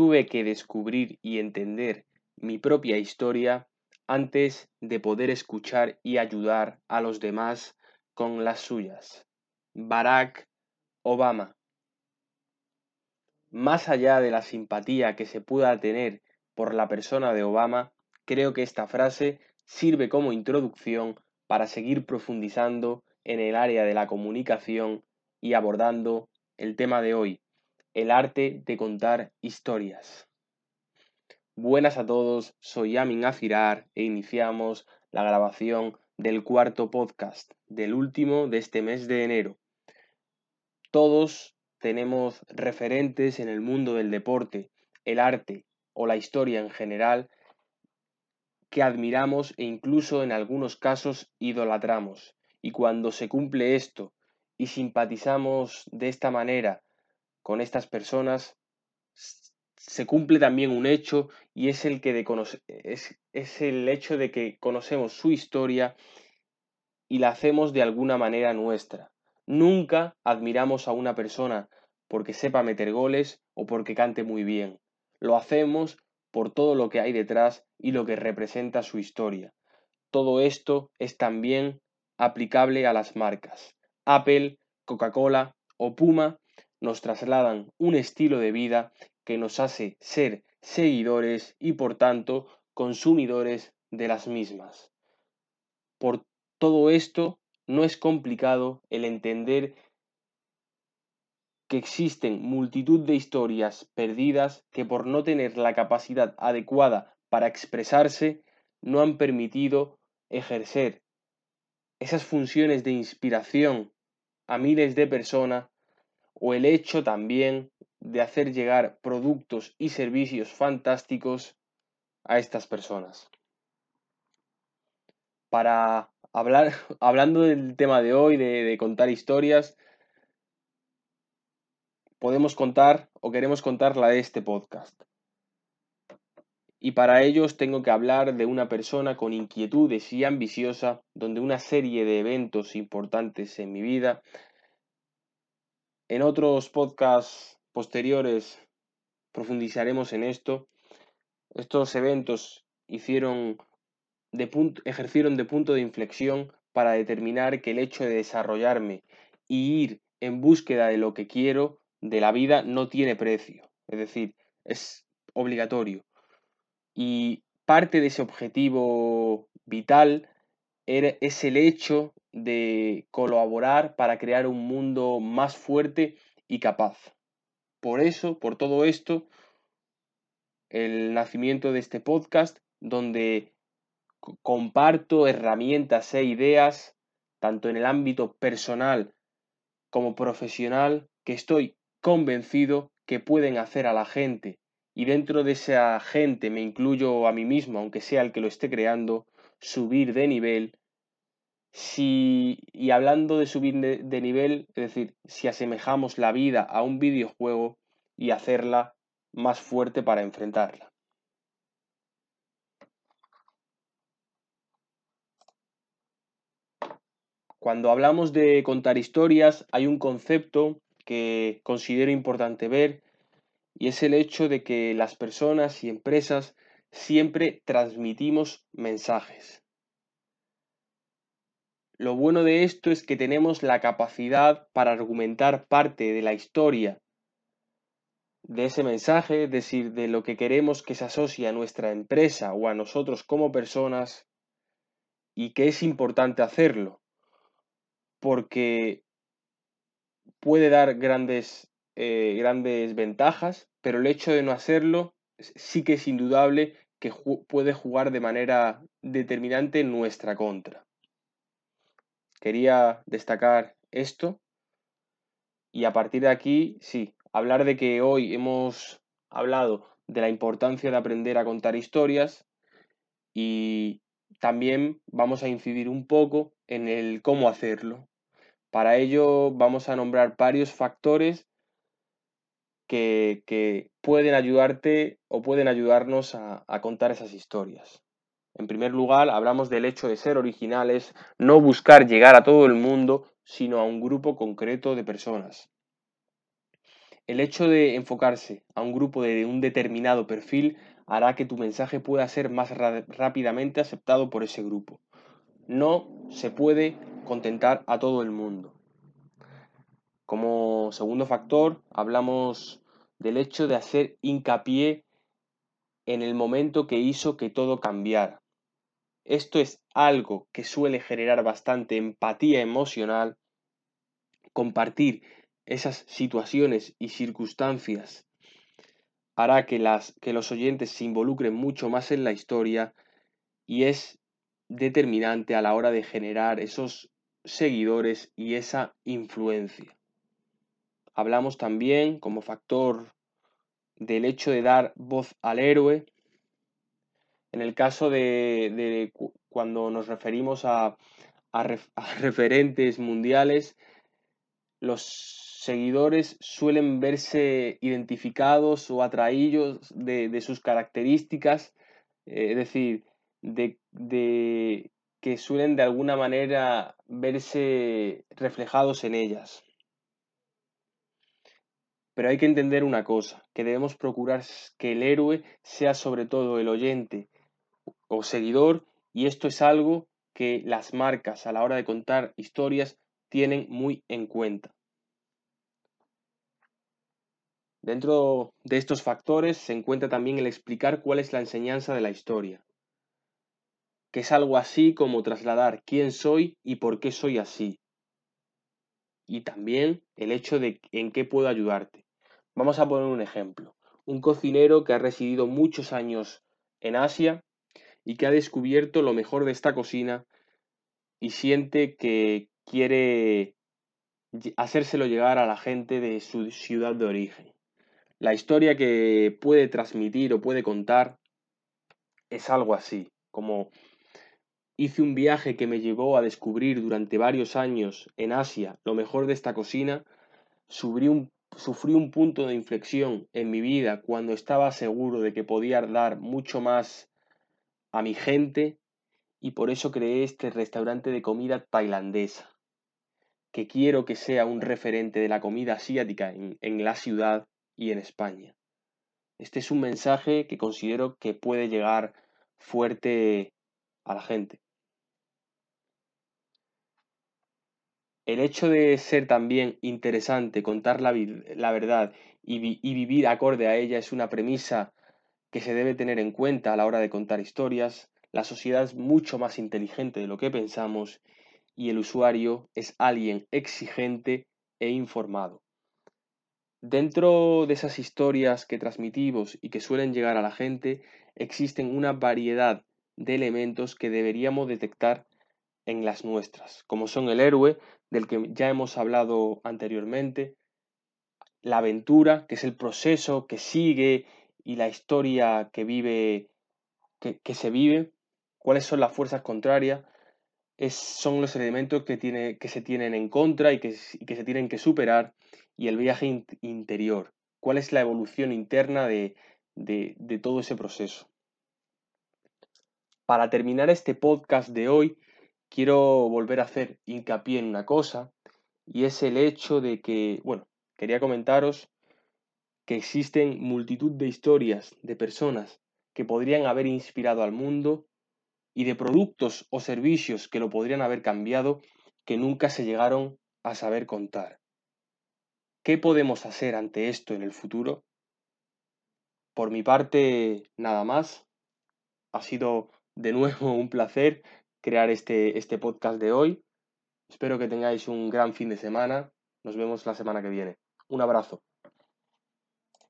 tuve que descubrir y entender mi propia historia antes de poder escuchar y ayudar a los demás con las suyas. Barack Obama. Más allá de la simpatía que se pueda tener por la persona de Obama, creo que esta frase sirve como introducción para seguir profundizando en el área de la comunicación y abordando el tema de hoy, el arte de contar historias. Buenas a todos, soy Amin Afirar e iniciamos la grabación del cuarto podcast, del último de este mes de enero. Todos tenemos referentes en el mundo del deporte, el arte o la historia en general que admiramos e incluso en algunos casos idolatramos. Y cuando se cumple esto y simpatizamos de esta manera con estas personas, se cumple también un hecho y es el, que de es, es el hecho de que conocemos su historia y la hacemos de alguna manera nuestra. Nunca admiramos a una persona porque sepa meter goles o porque cante muy bien. Lo hacemos por todo lo que hay detrás y lo que representa su historia. Todo esto es también aplicable a las marcas. Apple, Coca-Cola o Puma nos trasladan un estilo de vida que nos hace ser seguidores y por tanto consumidores de las mismas. Por todo esto no es complicado el entender que existen multitud de historias perdidas que por no tener la capacidad adecuada para expresarse no han permitido ejercer esas funciones de inspiración a miles de personas o el hecho también de hacer llegar productos y servicios fantásticos a estas personas. Para hablar, hablando del tema de hoy, de, de contar historias, podemos contar o queremos contar la de este podcast. Y para ellos tengo que hablar de una persona con inquietudes y ambiciosa, donde una serie de eventos importantes en mi vida en otros podcasts posteriores profundizaremos en esto. Estos eventos hicieron ejercieron de punto de inflexión para determinar que el hecho de desarrollarme y ir en búsqueda de lo que quiero de la vida no tiene precio. Es decir, es obligatorio. Y parte de ese objetivo vital es el hecho de colaborar para crear un mundo más fuerte y capaz. Por eso, por todo esto, el nacimiento de este podcast, donde comparto herramientas e ideas, tanto en el ámbito personal como profesional, que estoy convencido que pueden hacer a la gente, y dentro de esa gente me incluyo a mí mismo, aunque sea el que lo esté creando, subir de nivel si, y hablando de subir de, nivel, es decir, si asemejamos la vida a un videojuego y hacerla más fuerte para enfrentarla. Cuando hablamos de contar historias, hay un concepto que considero importante ver y es el hecho de que las personas y empresas siempre transmitimos mensajes. Lo bueno de esto es que tenemos la capacidad para argumentar parte de la historia de ese mensaje, es decir, de lo que queremos que se asocie a nuestra empresa o a nosotros como personas y que es importante hacerlo, porque puede dar grandes, eh, grandes ventajas, pero el hecho de no hacerlo sí que es indudable que puede jugar de manera determinante en nuestra contra. Quería destacar esto y a partir de aquí, sí, hablar de que hoy hemos hablado de la importancia de aprender a contar historias y también vamos a incidir un poco en el cómo hacerlo. Para ello vamos a nombrar varios factores que, pueden ayudarte o pueden ayudarnos a contar esas historias. En primer lugar, hablamos del hecho de ser originales, no buscar llegar a todo el mundo, sino a un grupo concreto de personas. El hecho de enfocarse a un grupo de un determinado perfil hará que tu mensaje pueda ser más rápidamente aceptado por ese grupo. No se puede contentar a todo el mundo. Como segundo factor, hablamos del hecho de hacer hincapié en el momento que hizo que todo cambiara. Esto es algo que suele generar bastante empatía emocional, compartir esas situaciones y circunstancias hará que, las, que los oyentes se involucren mucho más en la historia y es determinante a la hora de generar esos seguidores y esa influencia. Hablamos también como factor del hecho de dar voz al héroe. En el caso de, cuando nos referimos a, referentes mundiales, los seguidores suelen verse identificados o atraídos de, sus características, eh, es decir, de, que suelen de alguna manera verse reflejados en ellas. Pero hay que entender una cosa, que debemos procurar que el héroe sea sobre todo el oyente o seguidor y esto es algo que las marcas a la hora de contar historias tienen muy en cuenta. Dentro de estos factores se encuentra también el explicar cuál es la enseñanza de la historia, que es algo así como trasladar quién soy y por qué soy así. Y también el hecho de en qué puedo ayudarte. Vamos a poner un ejemplo. Un cocinero que ha residido muchos años en Asia y que ha descubierto lo mejor de esta cocina y siente que quiere hacérselo llegar a la gente de su ciudad de origen. La historia que puede transmitir o puede contar es algo así, como hice un viaje que me llevó a descubrir durante varios años en Asia lo mejor de esta cocina, sufrí un, sufrí un punto de inflexión en mi vida cuando estaba seguro de que podía dar mucho más a mi gente y por eso creé este restaurante de comida tailandesa, que quiero que sea un referente de la comida asiática en, la ciudad y en España. Este es un mensaje que considero que puede llegar fuerte a la gente. El hecho de ser también interesante, contar la, verdad y, y vivir acorde a ella es una premisa que se debe tener en cuenta a la hora de contar historias. La sociedad es mucho más inteligente de lo que pensamos y el usuario es alguien exigente e informado. Dentro de esas historias que transmitimos y que suelen llegar a la gente, existen una variedad de elementos que deberíamos detectar en las nuestras, como son el héroe, del que ya hemos hablado anteriormente, la aventura, que es el proceso que sigue y la historia que vive, que, se vive, cuáles son las fuerzas contrarias, es, son los elementos que, tiene, que se tienen en contra y que, que se tienen que superar y el viaje interior, cuál es la evolución interna de, de todo ese proceso. Para terminar este podcast de hoy, quiero volver a hacer hincapié en una cosa, y es el hecho de que, bueno, quería comentaros que existen multitud de historias de personas que podrían haber inspirado al mundo y de productos o servicios que lo podrían haber cambiado que nunca se llegaron a saber contar. ¿Qué podemos hacer ante esto en el futuro? Por mi parte, nada más. Ha sido de nuevo un placer crear este, este podcast de hoy. Espero que tengáis un gran fin de semana. Nos vemos la semana que viene. Un abrazo.